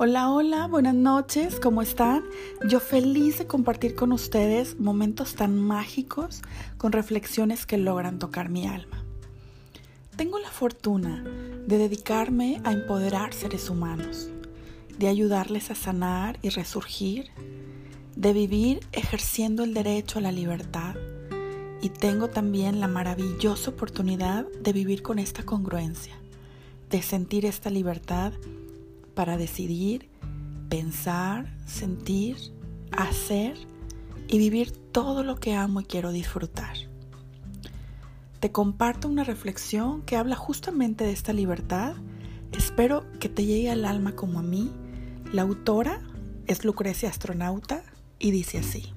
Hola, hola, buenas noches, ¿cómo están? Yo feliz de compartir con ustedes momentos tan mágicos con reflexiones que logran tocar mi alma. Tengo la fortuna de dedicarme a empoderar seres humanos, de ayudarles a sanar y resurgir, de vivir ejerciendo el derecho a la libertad y tengo también la maravillosa oportunidad de vivir con esta congruencia, de sentir esta libertad para decidir, pensar, sentir, hacer y vivir todo lo que amo y quiero disfrutar. Te comparto una reflexión que habla justamente de esta libertad. Espero que te llegue al alma como a mí. La autora es Lucrecia Astronauta y dice así.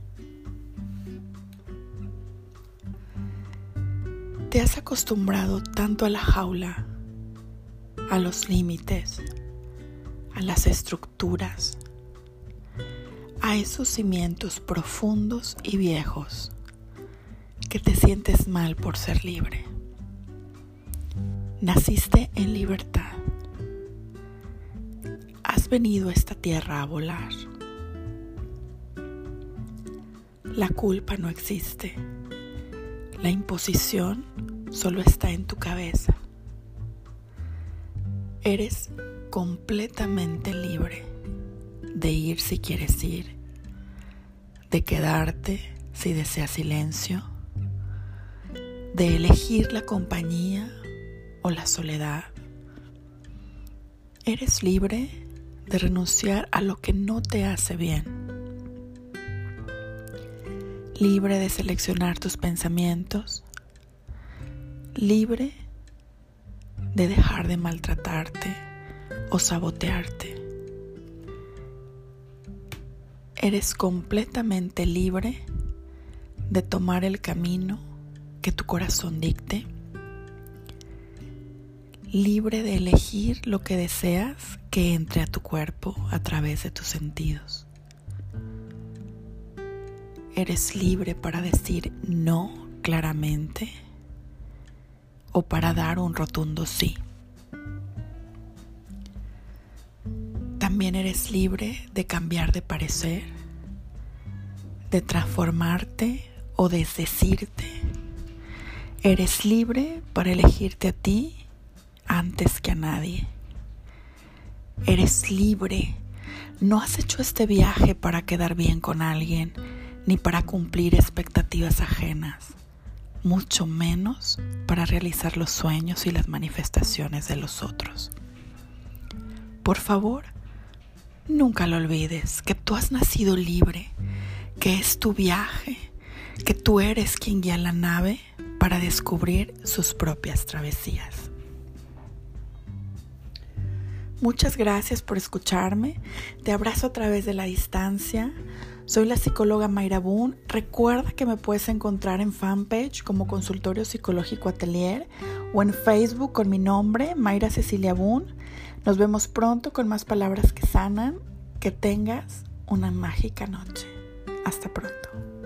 Te has acostumbrado tanto a la jaula, a los límites, a las estructuras, a esos cimientos profundos y viejos que te sientes mal por ser libre. Naciste en libertad. Has venido a esta tierra a volar. La culpa no existe. La imposición solo está en tu cabeza. Eres completamente libre de ir si quieres ir, de quedarte si deseas silencio, de elegir la compañía o la soledad. Eres libre de renunciar a lo que no te hace bien. Libre de seleccionar tus pensamientos. Libre de dejar de maltratarte o sabotearte. Eres completamente libre de tomar el camino que tu corazón dicte, libre de elegir lo que deseas que entre a tu cuerpo a través de tus sentidos. Eres libre para decir no claramente o para dar un rotundo sí. También eres libre de cambiar de parecer, de transformarte o desdecirte. Eres libre para elegirte a ti antes que a nadie. Eres libre. No has hecho este viaje para quedar bien con alguien ni para cumplir expectativas ajenas, mucho menos para realizar los sueños y las manifestaciones de los otros. Por favor, Nunca lo olvides, que tú has nacido libre, que es tu viaje, que tú eres quien guía la nave para descubrir sus propias travesías. Muchas gracias por escucharme. Te abrazo a través de la distancia. Soy la psicóloga Mayra Boone. Recuerda que me puedes encontrar en fanpage como Consultorio Psicológico Atelier o en Facebook con mi nombre, Mayra Cecilia Boone. Nos vemos pronto con más palabras que sanan. Que tengas una mágica noche. Hasta pronto.